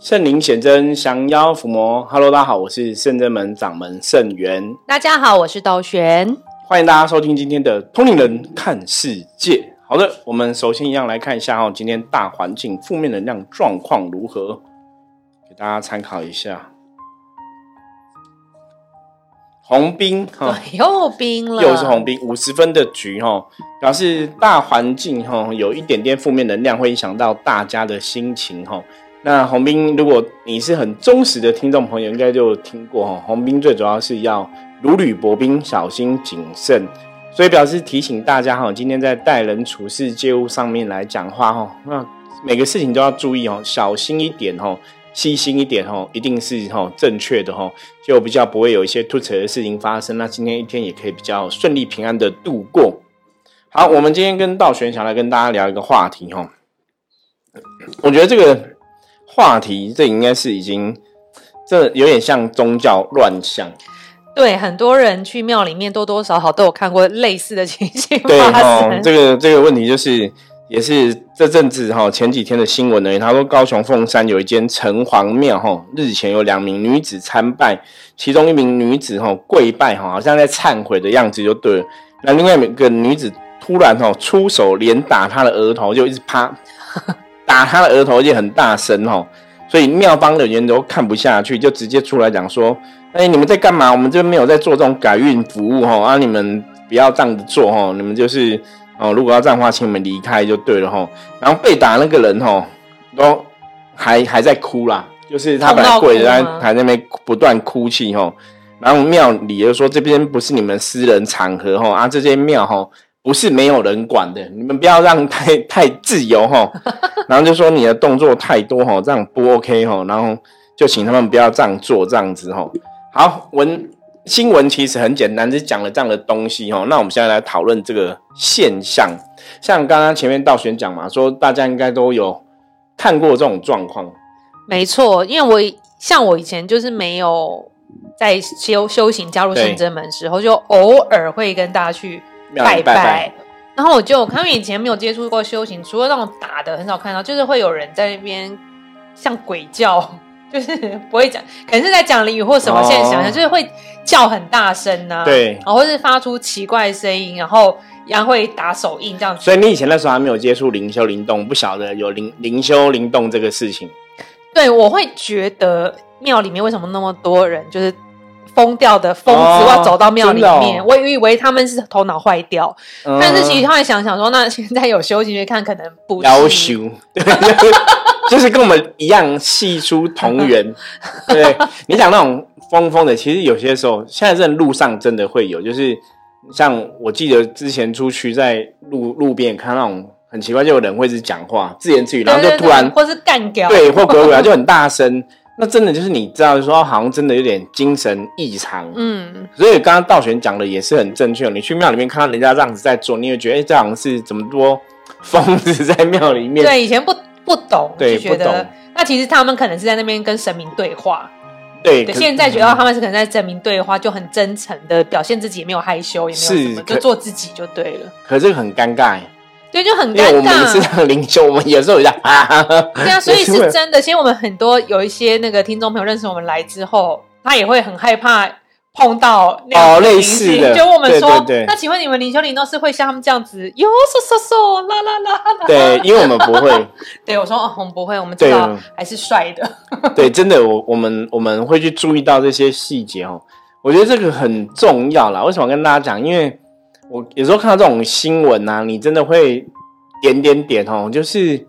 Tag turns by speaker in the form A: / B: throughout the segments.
A: 圣灵显真，降妖伏魔。Hello，大家好，我是圣真门掌门圣元。
B: 大家好，我是道玄。
A: 欢迎大家收听今天的通灵人看世界。好的，我们首先一样来看一下哈，今天大环境负面能量状况如何，给大家参考一下。红兵
B: 哈，又兵了，
A: 又是红兵，五十分的局哈，表示大环境哈有一点点负面能量，会影响到大家的心情哈。那红兵，如果你是很忠实的听众朋友，应该就听过哈。红兵最主要是要如履薄冰，小心谨慎，所以表示提醒大家哈，今天在待人处事、接物上面来讲话哈，那每个事情都要注意哦，小心一点哦。细心一点哦，一定是哈正确的哈，就比较不会有一些突扯的事情发生。那今天一天也可以比较顺利平安的度过。好，我们今天跟道玄想来跟大家聊一个话题哈。我觉得这个话题这应该是已经这有点像宗教乱象。
B: 对，很多人去庙里面多多少少都有看过类似的情形
A: 发生。这个这个问题就是。也是这阵子哈，前几天的新闻呢，他说高雄凤山有一间城隍庙哈，日前有两名女子参拜，其中一名女子哈跪拜哈，好像在忏悔的样子就对了。那另外一个女子突然哈出手连打她的额头，就一直啪打他的额头，而且很大声哈，所以庙方的人都看不下去，就直接出来讲说：哎，你们在干嘛？我们这边没有在做这种改运服务哈，啊，你们不要这样子做哈，你们就是。哦，如果要这样的话，请你们离开就对了哈。然后被打那个人哈，都还还在哭啦，就是他本来跪着，还在那边不断哭泣哈。然后庙里又说这边不是你们私人场合哈，啊，这间庙哈不是没有人管的，你们不要让太 太自由哈。然后就说你的动作太多哈，这样不 OK 哈。然后就请他们不要这样做，这样子哈。好，文。新闻其实很简单，是讲了这样的东西哈。那我们现在来讨论这个现象，像刚刚前面道玄讲嘛，说大家应该都有看过这种状况。
B: 没错，因为我像我以前就是没有在修修行加入圣真门时候，就偶尔会跟大家去拜拜。然后我就他们以前没有接触过修行，除了那种打的很少看到，就是会有人在那边像鬼叫。就是不会讲，可能是在讲俚语或什么。现在想想，就是会叫很大声呐，
A: 对，
B: 然后是发出奇怪声音，然后一样会打手印这样子。
A: 所以你以前那时候还没有接触灵修灵动，不晓得有灵灵修灵动这个事情。
B: 对，我会觉得庙里面为什么那么多人，就是疯掉的疯子要走到庙里面，我以为他们是头脑坏掉，但是其实后来想想说，那现在有修进去看，可能不
A: 要修。就是跟我们一样系出同源，对。你讲那种疯疯的，其实有些时候现在这路上真的会有，就是像我记得之前出去在路路边看那种很奇怪，就有人会是讲话自言自语，然后就突然
B: 或是干掉，
A: 对，或鬼鬼就很大声，那真的就是你知道说好像真的有点精神异常，嗯，所以刚刚道玄讲的也是很正确，你去庙里面看到人家这样子在做，你会觉得哎，这好像是怎么多疯子在庙里面？
B: 对，以前不。不懂，就觉得那其实他们可能是在那边跟神明对话。
A: 对，
B: 现在觉得他们是可能在神明对话，就很真诚的表现自己，也没有害羞，也没有什么，就做自己就对了。
A: 可是很尴尬，
B: 对，就很尴尬。
A: 我们是让林修，我们有时候样啊，
B: 对啊，所以是真的。其实我们很多有一些那个听众朋友认识我们来之后，他也会很害怕。碰到
A: 哦，类似的，
B: 就我们说，那请问你们林修灵都是会像他们这样子，哟，嗖嗖嗖，啦啦啦啦，
A: 对，因为我们不会。
B: 对，我说哦，我们不会，我们知道还是帅的。
A: 对，真的，我我们我们会去注意到这些细节哦。我觉得这个很重要啦。为什么跟大家讲？因为我有时候看到这种新闻啊，你真的会点点点哦，就是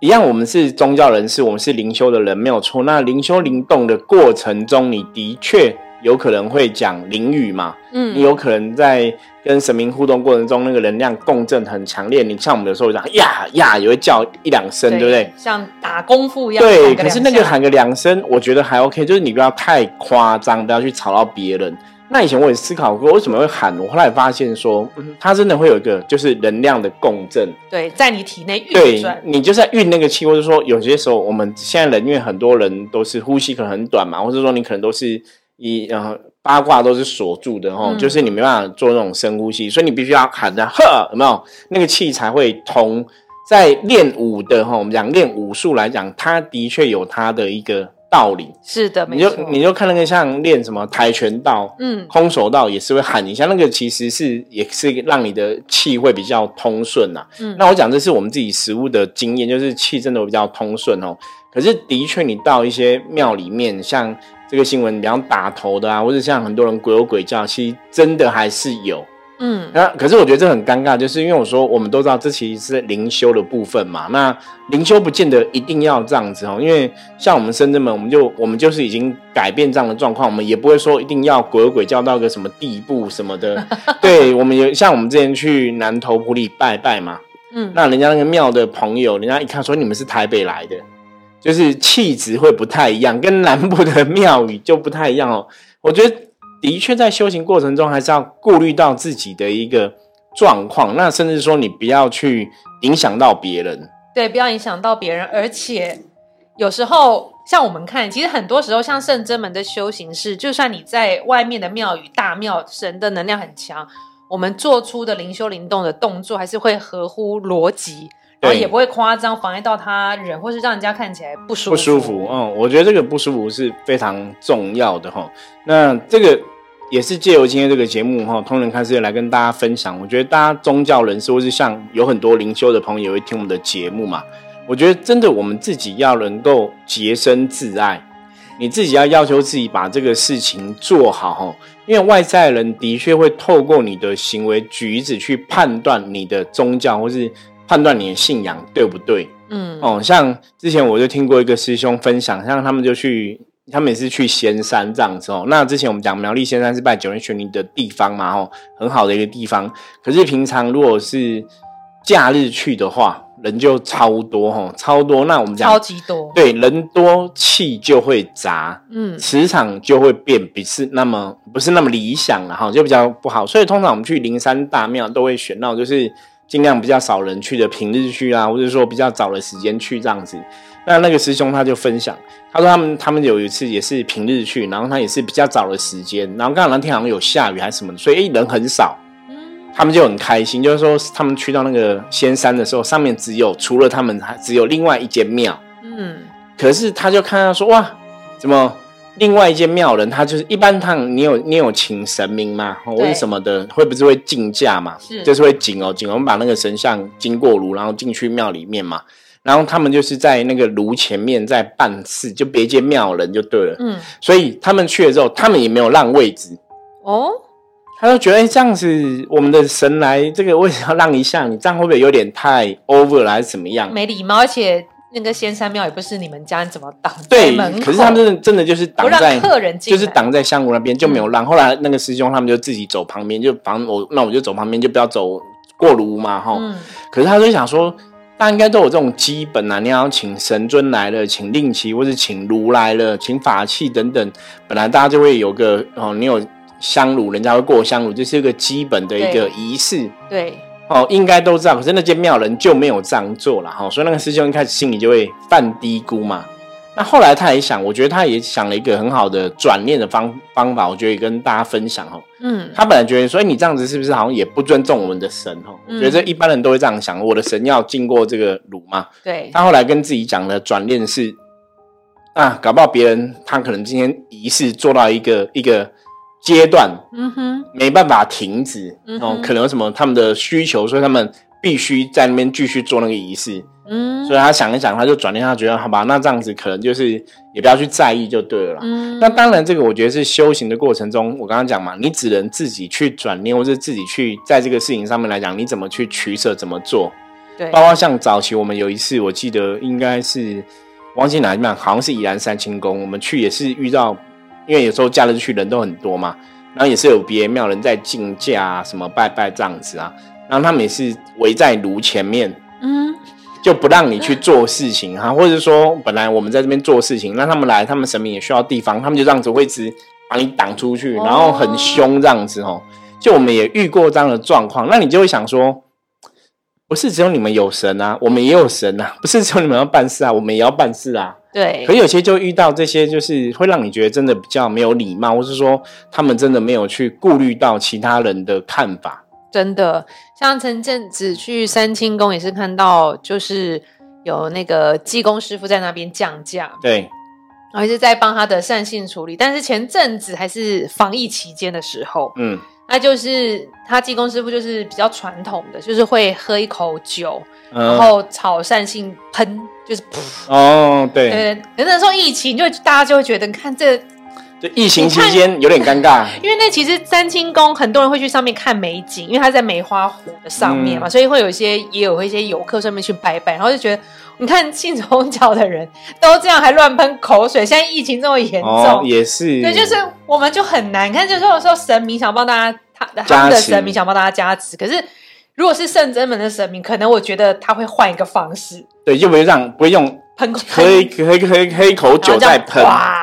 A: 一样，我们是宗教人士，我们是灵修的人，没有错。那灵修灵动的过程中，你的确。有可能会讲灵语嘛？嗯，你有可能在跟神明互动过程中，那个能量共振很强烈。你像我们有时候讲呀呀，也会叫一两声，对不对？
B: 像打功夫一样。
A: 对，可是那个喊个两声，我觉得还 OK，就是你不要太夸张，不要去吵到别人。那以前我也思考过，为什么会喊？我后来发现说，它真的会有一个就是能量的共振。
B: 对，在你体内运转，
A: 你就在运那个气，或者说有些时候我们现在人因为很多人都是呼吸可能很短嘛，或者说你可能都是。一呃八卦都是锁住的哈，就是你没办法做那种深呼吸，所以你必须要喊着呵，有没有那个气才会通？在练武的哈，我们讲练武术来讲，它的确有它的一个道理。
B: 是的，
A: 你就你就看那个像练什么跆拳道，嗯，空手道也是会喊一下，那个其实是也是让你的气会比较通顺呐。嗯，那我讲这是我们自己实物的经验，就是气真的比较通顺哦。可是的确，你到一些庙里面，像这个新闻，比方打头的啊，或者像很多人鬼吼鬼叫，其实真的还是有。嗯，那可是我觉得这很尴尬，就是因为我说我们都知道这其实是灵修的部分嘛。那灵修不见得一定要这样子哦，因为像我们深圳们，我们就我们就是已经改变这样的状况，我们也不会说一定要鬼鬼叫到个什么地步什么的。对，我们有像我们之前去南头埔里拜拜嘛，嗯，那人家那个庙的朋友，人家一看说你们是台北来的，就是气质会不太一样，跟南部的庙宇就不太一样哦。我觉得。的确，在修行过程中，还是要顾虑到自己的一个状况，那甚至说你不要去影响到别人。
B: 对，不要影响到别人。而且有时候，像我们看，其实很多时候，像圣真门的修行是，就算你在外面的庙宇、大庙，神的能量很强，我们做出的灵修灵动的动作，还是会合乎逻辑。然后也不会夸张，妨碍到他人，或是让人家看起来不舒服。不舒服，
A: 嗯，我觉得这个不舒服是非常重要的哈。那这个也是借由今天这个节目哈，通人看世界来跟大家分享。我觉得大家宗教人士或是像有很多灵修的朋友也会听我们的节目嘛。我觉得真的我们自己要能够洁身自爱，你自己要要求自己把这个事情做好哈。因为外在人的确会透过你的行为举止去判断你的宗教或是。判断你的信仰对不对？嗯，哦，像之前我就听过一个师兄分享，像他们就去，他们也是去仙山这样子哦。那之前我们讲苗栗仙山是拜九天玄女的地方嘛，哦，很好的一个地方。可是平常如果是假日去的话，人就超多哈，超多。那我们讲
B: 超级多，
A: 对，人多气就会杂，嗯，磁场就会变，不是那么不是那么理想了哈，就比较不好。所以通常我们去灵山大庙都会选到就是。尽量比较少人去的平日去啊，或者说比较早的时间去这样子。那那个师兄他就分享，他说他们他们有一次也是平日去，然后他也是比较早的时间，然后刚好那天好像有下雨还是什么，所以人很少。他们就很开心，就是说他们去到那个仙山的时候，上面只有除了他们，还只有另外一间庙。嗯，可是他就看到说哇，怎么？另外一间庙人，他就是一般他，你有你有请神明吗？或者什么的，会不是会进价嘛？是，就是会紧哦，请我们把那个神像经过炉，然后进去庙里面嘛。然后他们就是在那个炉前面在办事，就别间庙人就对了。嗯，所以他们去了之后，他们也没有让位置。哦，他就觉得哎，这样子我们的神来这个位置要让一下？你这样会不会有点太 over 了，还是怎么样？
B: 没礼貌，而且。那个仙山庙也不是你们家，你怎么挡？
A: 对，可是他们真的真的就是挡在
B: 客人进，
A: 就是挡在香炉那边就没有让。后来那个师兄他们就自己走旁边，就反正我那我就走旁边，就不要走过炉嘛，哈。嗯可是他就想说，大家应该都有这种基本啊，你要请神尊来了，请令旗，或是请如来了，请法器等等，本来大家就会有个哦，你有香炉，人家会过香炉，这是一个基本的一个仪式。
B: 对。
A: 哦，应该都知道，可是那间庙人就没有这样做了哈，所以那个师兄一开始心里就会犯低估嘛。那后来他也想，我觉得他也想了一个很好的转念的方方法，我觉得也跟大家分享哦。嗯，他本来觉得，所以你这样子是不是好像也不尊重我们的神哦？我？觉得一般人都会这样想，我的神要经过这个炉嘛。
B: 对。
A: 他后来跟自己讲的转念是，啊，搞不好别人他可能今天仪式做到一个一个。阶段，嗯哼，没办法停止，哦，可能有什么他们的需求，所以他们必须在那边继续做那个仪式，嗯，所以他想一想，他就转念，他觉得好吧，那这样子可能就是也不要去在意就对了，嗯，那当然这个我觉得是修行的过程中，我刚刚讲嘛，你只能自己去转念，或者自己去在这个事情上面来讲，你怎么去取舍，怎么做，
B: 对，
A: 包括像早期我们有一次，我记得应该是忘记哪一面，好像是宜兰三清宫，我们去也是遇到。因为有时候假日去人都很多嘛，然后也是有别庙人在竞价什么拜拜这样子啊，然后他们也是围在炉前面，嗯，就不让你去做事情哈，或者说本来我们在这边做事情，那他们来，他们神明也需要地方，他们就这样子会直把你挡出去，然后很凶这样子哦，就我们也遇过这样的状况，那你就会想说，不是只有你们有神啊，我们也有神啊，不是只有你们要办事啊，我们也要办事啊。
B: 对，
A: 可有些就遇到这些，就是会让你觉得真的比较没有礼貌，或是说他们真的没有去顾虑到其他人的看法。
B: 真的，像前阵子去三清宫也是看到，就是有那个济公师傅在那边降价，
A: 对，
B: 然后是在帮他的善性处理。但是前阵子还是防疫期间的时候，
A: 嗯，
B: 那就是他济公师傅就是比较传统的，就是会喝一口酒，然
A: 嗯，
B: 后炒善性喷，就是噗，
A: 哦，对，
B: 对。可是那时候疫情，就大家就会觉得，你看这
A: 就疫情期间有点尴尬，
B: 因为那其实三清宫很多人会去上面看美景，因为它在梅花湖的上面嘛，
A: 嗯。
B: 所以会有一些也有一些游客上面去拜拜，然后就觉得你看信宗教的人都这样还乱喷口水，现在疫情这么严重，
A: 哦，也是，
B: 对，就是我们就很难看，就是有时候神明想帮大家他他们的神明想帮大家加持，可是如果是圣真门的神明，可能我觉得他会换一个方式。
A: 对，就不会让不会用
B: 喷
A: 喝一喝一喝一喝一口酒再喷，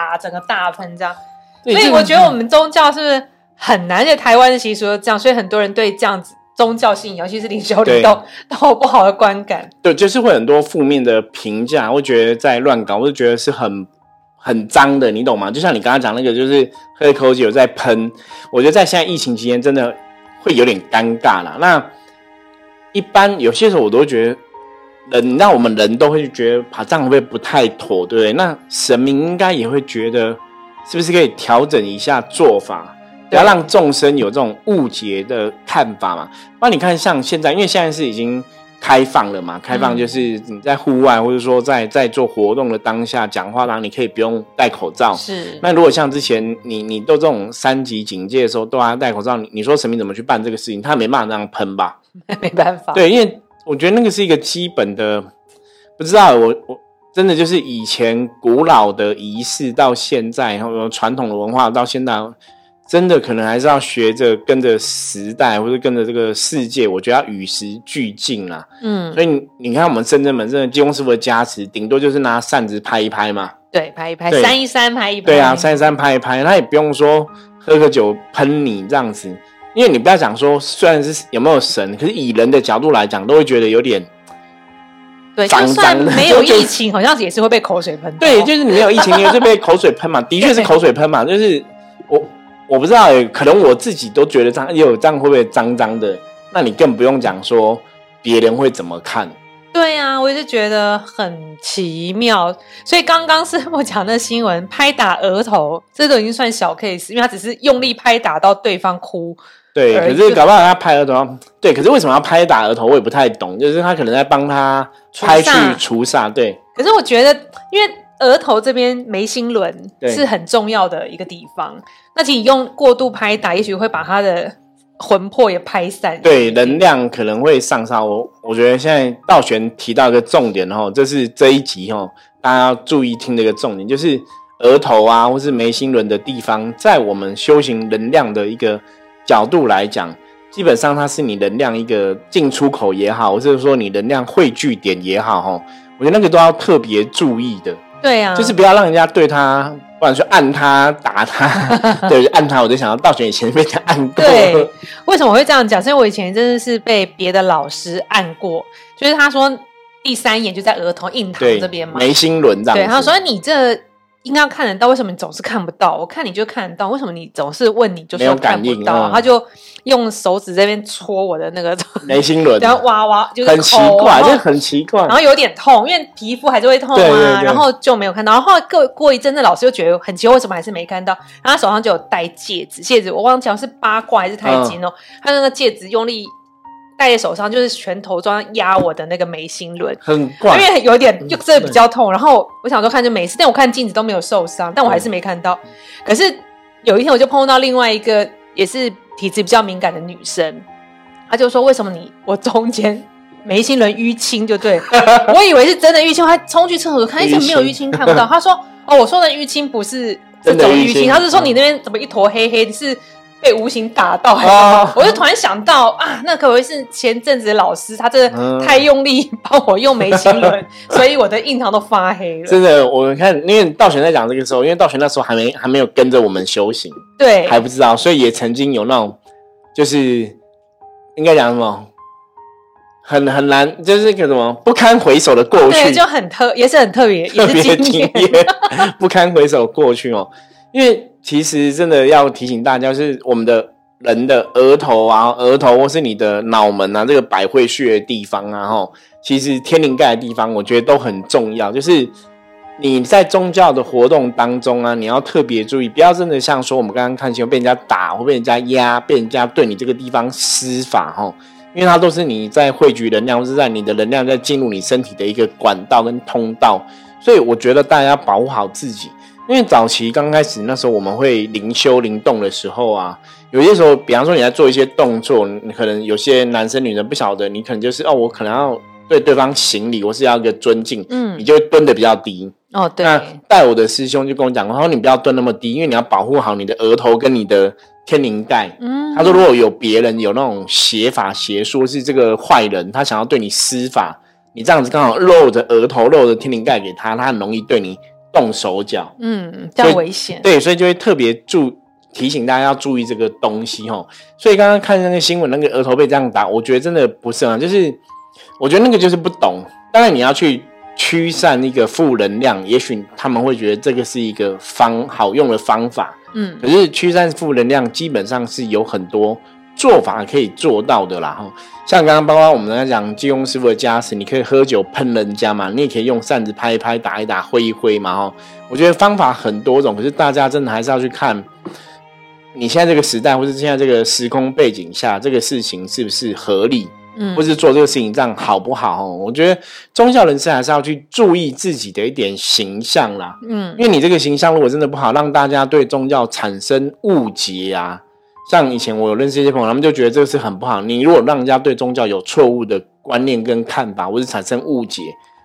B: 哇，整个大喷这样。所以我觉得我们宗教是很难？在台湾的习俗都这样，所以很多人对这样子宗教信仰，尤其是领袖
A: 对
B: 里都都有不好的观感。
A: 对，就是会很多负面的评价，会觉得在乱搞，我就觉得是很很脏的，你懂吗？就像你刚刚讲那个，就是喝一口酒在喷，我觉得在现在疫情期间真的会有点尴尬啦。那一般有些时候我都会觉得。人，那我们人都会觉得，爬这样会不会不太妥，对不对？那神明应该也会觉得，是不是可以调整一下做法，不要让众生有这种误解的看法嘛？不然你看，像现在，因为现在是已经开放了嘛，开放就是你在户外，或者说在在做活动的当下讲话，然后你可以不用戴口罩。
B: 是，
A: 那如果像之前你你都这种三级警戒的时候都要戴口罩，你你说神明怎么去办这个事情？他没办法那样喷吧？
B: 没办法。
A: 对，因为我觉得那个是一个基本的，不知道我我真的就是以前古老的仪式到现在，然后传统的文化到现在，真的可能还是要学着跟着时代，或者跟着这个世界，我觉得要与时俱进啦。
B: 嗯，
A: 所以你你看，我们深圳门真的济公师傅的加持，顶多就是拿扇子拍一拍嘛。
B: 对，拍一拍，
A: 对
B: 扇一扇，拍一拍。
A: 对啊，扇一扇拍一拍，他也不用说喝个酒喷你这样子，因为你不要讲说，虽然是有没有神，可是以人的角度来讲，都会觉得有点
B: 对，
A: 脏
B: 就算
A: 脏的
B: 没有 疫情，好像也是会被口水喷到。
A: 对，就是你没有疫情，你也是被口水喷嘛，的确是口水喷嘛，就是我我不知道欸，可能我自己都觉得脏，也有这样会不会脏脏的？那你更不用讲说别人会怎么看。
B: 对啊，我也是觉得很奇妙。所以刚刚是我讲的新闻，拍打额头，这都已经算小 case，因为他只是用力拍打到对方哭。
A: 对，可是搞不好他拍额头，对，可是为什么要拍打额头？我也不太懂，就是他可能在帮他拍去
B: 除煞
A: 对，
B: 可是我觉得，因为额头这边眉心轮是很重要的一个地方，那其实你用过度拍打，也许会把他的魂魄也拍散。
A: 对，能量可能会上升。我我觉得现在道玄提到一个重点哦，这是这一集哦，大家要注意听的一个重点，就是额头啊，或是眉心轮的地方，在我们修行能量的一个角度来讲，基本上它是你能量一个进出口也好，或者说你能量汇聚点也好，哦，我觉得那个都要特别注意的，
B: 对啊，
A: 就是不要让人家对他，不管说按他、打他，对，按他，我就想到道玄以前被他按过，
B: 对，为什么我会这样讲？是因为我以前真的是被别的老师按过，就是他说第三眼就在额头印堂
A: 对，
B: 这边嘛，
A: 眉心轮这样子，
B: 对，他说你这应该要看得到，为什么你总是看不到？我看你就看得到，为什么你总是问你就
A: 是
B: 说看不到？
A: 嗯
B: 他就用手指这边戳我的那个，
A: 眉心轮，
B: 然后哇哇就是
A: 很奇怪，
B: 然后
A: 这很奇怪
B: 然。后有点痛，因为皮肤还是会痛啊，
A: 对对对
B: 然后就没有看到。然后过过一阵子，老师就觉得很奇怪，为什么还是没看到？然后他手上就有戴戒指，戒指我忘记了是八卦还是钛金哦，他那个戒指用力戴在手上，就是拳头这样压我的那个眉心轮。
A: 很怪，
B: 因为有点就真的比较痛，然后我想说看就没事，但我看镜子都没有受伤，但我还是没看到。可是有一天我就碰到另外一个也是体质比较敏感的女生，她就说为什么你我中间眉心轮淤青就对，我以为是真的淤青，我还冲去厕所看，一直没有淤青看不到。她说哦，我说的淤青不是这
A: 真的淤青
B: 种淤青，她是说你那边怎么一坨黑黑的，是被无形打到还是什
A: 哦
B: 么？我就突然想到啊，那可能是前阵子的老师，他真
A: 嗯
B: 的太用力帮我用眉心轮，所以我的印堂都发黑了。
A: 真的，我看，因为道玄在讲这个时候，因为道玄那时候还没还没有跟着我们修行，
B: 对，
A: 还不知道，所以也曾经有那种，就是应该讲什么，很很难，就是个什么不堪回首的过
B: 对，
A: 去，
B: 就很特，也是很特别，也
A: 特别惊
B: 是经验。
A: 艳，不堪回首过去哦。因为其实真的要提醒大家，是我们的人的额头啊，额头或是你的脑门啊，这个百会穴的地方啊，吼，其实天灵盖的地方，我觉得都很重要。就是你在宗教的活动当中啊，你要特别注意，不要真的像说我们刚刚看新闻被人家打或被人家压，被人家对你这个地方施法，吼，因为它都是你在汇聚能量，或是在你的能量在进入你身体的一个管道跟通道，所以我觉得大家要保护好自己。因为早期刚开始那时候我们会灵修灵动的时候啊，有些时候，比方说你在做一些动作，你可能有些男生女生不晓得，你可能就是哦，我可能要对对方行礼，我是要一个尊敬，嗯，你就会蹲的比较低。
B: 哦，对。
A: 那带我的师兄就跟我讲他说你不要蹲那么低，因为你要保护好你的额头跟你的天灵盖。嗯。他说如果有别人有那种邪法邪说，是这个坏人，他想要对你施法，你这样子刚好露着额头、露着天灵盖给他，他很容易对你。动手脚，
B: 嗯，较危险。
A: 对，所以就会特别注提醒大家要注意这个东西哦。所以刚刚看那个新闻，那个额头被这样打，我觉得真的不是啊，就是我觉得那个就是不懂。当然你要去驱散一个负能量，也许他们会觉得这个是一个方好用的方法，嗯。可是驱散负能量基本上是有很多做法可以做到的啦哈。像刚刚包括我们在讲金庸师傅的家事，你可以喝酒喷人家嘛，你也可以用扇子拍一拍、打一打、挥一挥嘛。哈，我觉得方法很多种，可是大家真的还是要去看，你现在这个时代或是现在这个时空背景下，这个事情是不是合理，嗯，或是做这个事情这样好不好？我觉得宗教人士还是要去注意自己的一点形象啦，嗯，因为你这个形象如果真的不好，让大家对宗教产生误解啊。像以前我有认识一些朋友，他们就觉得这个是很不好。你如果让人家对宗教有错误的观念跟看法，或是产生误解，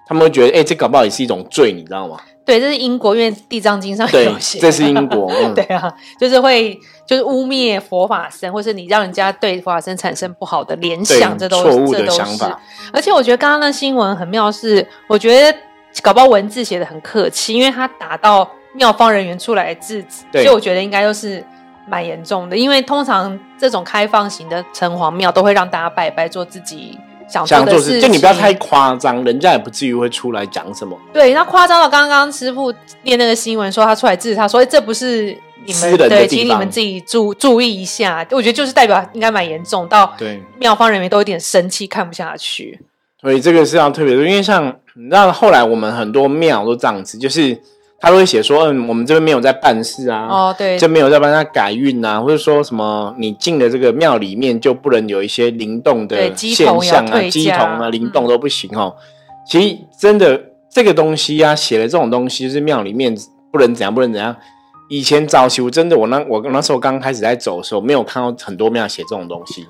A: 他们会觉得，哎，这搞不好也是一种罪，你知道吗？
B: 对，这是因果，因为《地藏经》上有写，
A: 这是因果。
B: 对啊，就是会就是污蔑佛法僧，或是你让人家对佛法僧产生不好的联想，这都
A: 错误的想法。
B: 而且我觉得刚刚那新闻很妙，是我觉得搞不好文字写的很客气，因为他打到妙方人员出来制止，所以我觉得应该都是。蛮严重的，因为通常这种开放型的城隍庙都会让大家拜拜，做自己想做的事。
A: 就你不要太夸张，人家也不至于会出来讲什么。
B: 对，那夸张到刚刚师傅念那个新闻说他出来制止他，所以这不是你们对，请你们自己注注意一下。我觉得就是代表应该蛮严重，到
A: 对
B: 庙方人员都有点生气，看不下去。
A: 所以这个是要特别的，因为像你知道，后来我们很多庙都这样子，就是。他会写说，嗯，我们这边没有在办事啊，
B: 哦，对，
A: 就没有在帮他改运啊，或者说什么，你进了这个庙里面就不能有一些灵动的现象啊，鸡童啊，灵动都不行哦。其实真的这个东西啊，写的这种东西，就是庙里面不能怎样，不能怎样。以前早期我真的，我那我那时候刚开始在走的时候，没有看到很多庙写这种东西，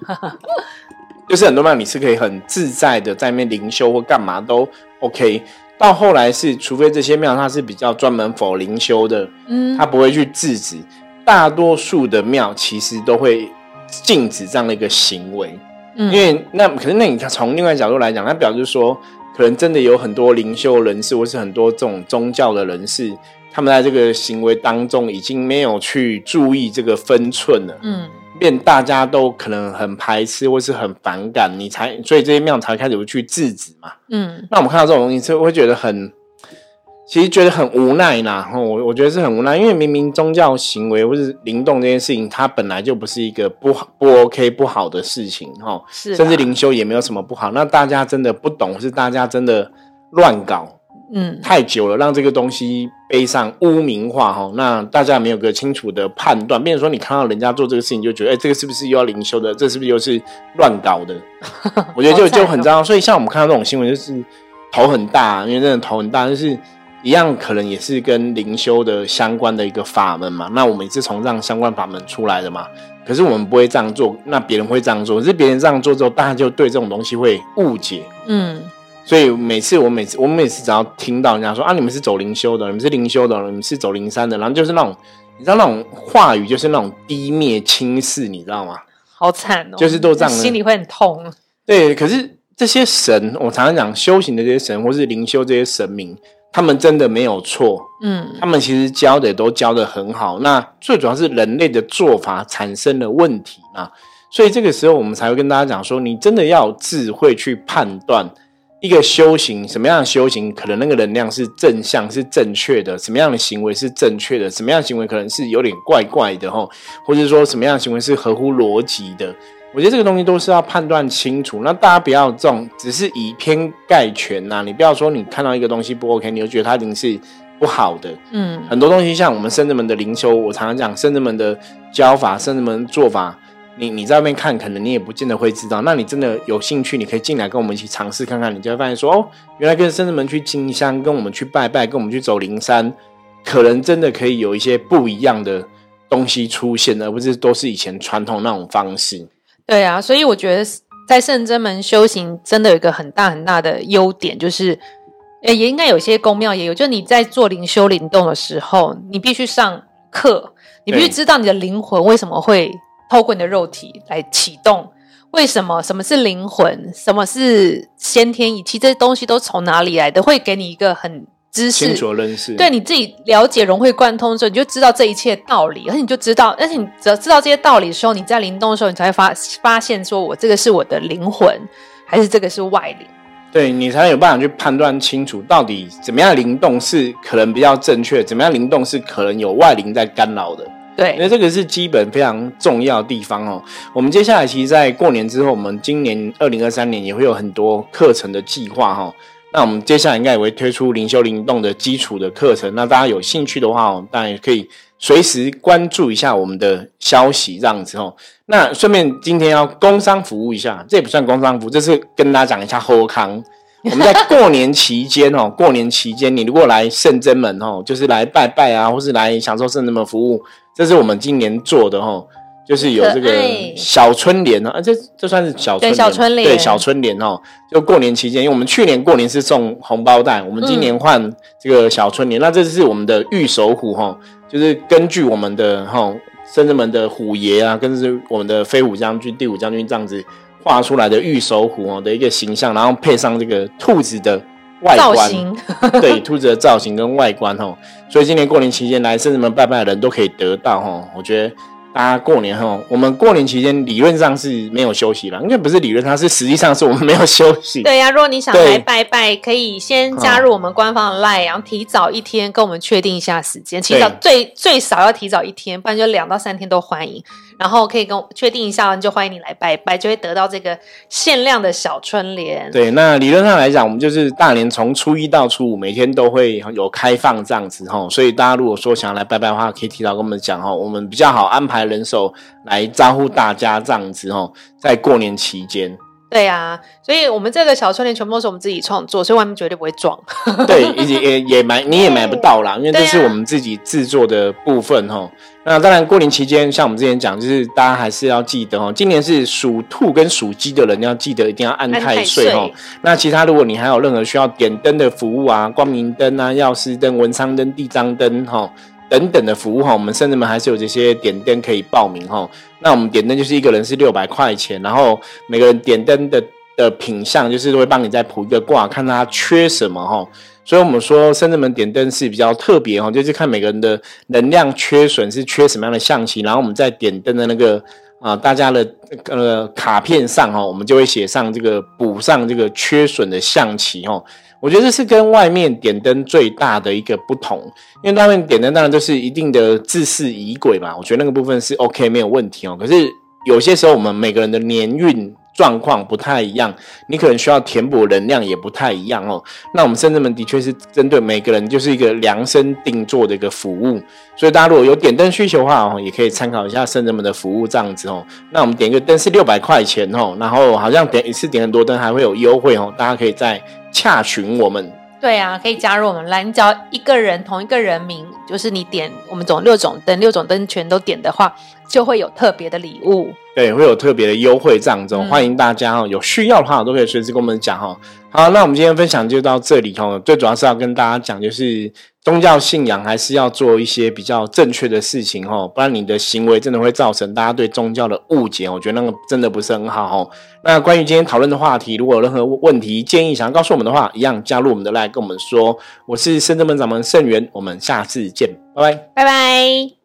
A: 就是很多庙你是可以很自在的在那边灵修或干嘛都 OK。到后来是，除非这些庙它是比较专门否灵修的，嗯，它不会去制止。大多数的庙其实都会禁止这样的一个行为，嗯，因为那可是那你从另外角度来讲，它表示说，可能真的有很多灵修人士或是很多这种宗教的人士，他们在这个行为当中已经没有去注意这个分寸了，嗯。变大家都可能很排斥或是很反感，你才所以这些庙才开始去制止嘛。嗯，那我们看到这种东西，是会觉得很，其实觉得很无奈啦。我我觉得是很无奈，因为明明宗教行为或是灵动这件事情，它本来就不是一个不好不 OK 不好的事情哈。
B: 是，
A: 甚至灵修也没有什么不好。那大家真的不懂，是大家真的乱搞。嗯，太久了，让这个东西背上污名化哈，那大家没有个清楚的判断。比如说，你看到人家做这个事情，就觉得，哎，这个是不是又要灵修的？这是不是又是乱搞的？我觉得就就很糟。所以，像我们看到这种新闻，就是头很大，因为真的头很大，就是一样，可能也是跟灵修的相关的一个法门嘛。那我们也是从这样相关法门出来的嘛。可是我们不会这样做，那别人会这样做。可是别人这样做之后，大家就对这种东西会误解。嗯。所以每次我每次我们每次只要听到人家说啊，你们是走灵修的，你们是灵修的，你们是走灵山的，然后就是那种你知道那种话语，就是那种低蔑轻视，你知道吗？
B: 好惨哦，
A: 就是都这样，
B: 心里会很痛。
A: 对，可是这些神，我常常讲修行的这些神，或是灵修这些神明，他们真的没有错。嗯，他们其实教的都教的很好。那最主要是人类的做法产生了问题嘛，所以这个时候我们才会跟大家讲说，你真的要有智慧去判断。一个修行，什么样的修行可能那个能量是正向、是正确的，什么样的行为是正确的，什么样的行为可能是有点怪怪的吼，或者说什么样的行为是合乎逻辑的。我觉得这个东西都是要判断清楚。那大家不要这种只是以偏概全呐，你不要说你看到一个东西不 OK，你就觉得它一定是不好的。嗯，很多东西像我们圣人们的灵修，我常常讲圣人们的教法、圣人们做法。你你在外面看，可能你也不见得会知道。那你真的有兴趣，你可以进来跟我们一起尝试看看，你就会发现说，哦，原来跟圣人们去进香，跟我们去拜拜，跟我们去走灵山，可能真的可以有一些不一样的东西出现，而不是都是以前传统那种方式。
B: 对啊，所以我觉得在圣真门修行，真的有一个很大很大的优点，就是，诶，也应该有些宫庙也有，就你在做灵修灵动的时候，你必须上课，你必须知道你的灵魂为什么会。透过你的肉体来启动，为什么？什么是灵魂？什么是先天仪器？这些东西都从哪里来的？会给你一个很知识
A: 清楚认识，
B: 对你自己了解融会贯通的时候，你就知道这一切道理，而且你就知道，而且你只要知道这些道理的时候，你在灵动的时候，你才会发发现，说我这个是我的灵魂，还是这个是外灵？
A: 对你才有办法去判断清楚，到底怎么样灵动是可能比较正确，怎么样灵动是可能有外灵在干扰的。
B: 对，
A: 因为这个是基本非常重要的地方哦。我们接下来其实，在过年之后，我们今年二零二三年也会有很多课程的计划哈。那我们接下来应该也会推出灵修灵动的基础的课程。那大家有兴趣的话哦，当然也可以随时关注一下我们的消息这样子哦。那顺便今天要工商服务一下，这也不算工商服务，这是跟大家讲一下后康。我们在过年期间哦，过年期间你如果来圣真门哦，就是来拜拜啊，或是来享受圣真门服务。这是我们今年做的哦，就是有这个小春联啊，这这算是小春
B: 小春联，
A: 对小春联哦。就过年期间，因为我们去年过年是送红包袋，我们今年换这个小春联。那这是我们的御守虎哈，就是根据我们的哈圣真门的虎爷啊，跟是我们的飞虎将军、第五将军这样子画出来的玉手虎哦的一个形象，然后配上这个兔子的。
B: 外观
A: 对兔子的造型跟外观哦，所以今年过年期间来甚至们拜拜的人都可以得到哦，我觉得。大家过年哈，我们过年期间理论上是没有休息了，应该不是理论上是实际上是我们没有休息。
B: 对呀，如果你想来拜拜，可以先加入我们官方的 line，然后提早一天跟我们确定一下时间，提早最最少要提早一天，不然就两到三天都欢迎。然后可以跟确定一下，就欢迎你来拜拜，就会得到这个限量的小春联。
A: 对，那理论上来讲，我们就是大年从初一到初五每天都会有开放这样子哈，所以大家如果说想要来拜拜的话，可以提早跟我们讲哈，我们比较好安排。人手来招呼大家这样子哦，在过年期间，
B: 对呀，所以我们这个小春联全部都是我们自己创作，所以外面绝对不会撞。
A: 对，也也也买你也买不到啦，因为这是我们自己制作的部分哈。那当然，过年期间像我们之前讲，就是大家还是要记得哦，今年是属兔跟属鸡的人要记得一定要按太岁哦。那其他如果你还有任何需要点灯的服务啊，光明灯啊、药师灯、文昌灯、地章灯哈。等等的服务哈，我们甚至们还是有这些点灯可以报名哈。那我们点灯就是一个人是六百块钱，然后每个人点灯的的品相就是会帮你再卜一个卦，看他缺什么哈。所以我们说深圳门点灯是比较特别哈，就是看每个人的能量缺损是缺什么样的象棋，然后我们在点灯的那个啊大家的呃卡片上哈，我们就会写上这个补上这个缺损的象棋哈。我觉得这是跟外面点灯最大的一个不同，因为外面点灯当然就是一定的自视仪轨嘛，我觉得那个部分是 OK 没有问题哦。可是有些时候我们每个人的年运状况不太一样，你可能需要填补能量也不太一样哦。那我们深圳门的确是针对每个人就是一个量身定做的一个服务，所以大家如果有点灯需求的话哦，也可以参考一下深圳门的服务这样子哦。那我们点一个灯是六百块钱哦，然后好像点一次点很多灯还会有优惠哦，大家可以在。洽询我们，
B: 对啊，可以加入我们来。你只要一个人同一个人名，就是你点我们总六种灯，六种灯全都点的话，就会有特别的礼物。
A: 对，会有特别的优惠这样子，欢迎大家哈，有需要的话都可以随时跟我们讲哈。好，那我们今天分享就到这里哈。最主要是要跟大家讲，就是宗教信仰还是要做一些比较正确的事情哈，不然你的行为真的会造成大家对宗教的误解。我觉得那个真的不是很好哈。那关于今天讨论的话题，如果有任何问题建议想要告诉我们的话，一样加入我们的来跟我们说。我是深圳门掌门盛元，我们下次见，拜拜，
B: 拜拜。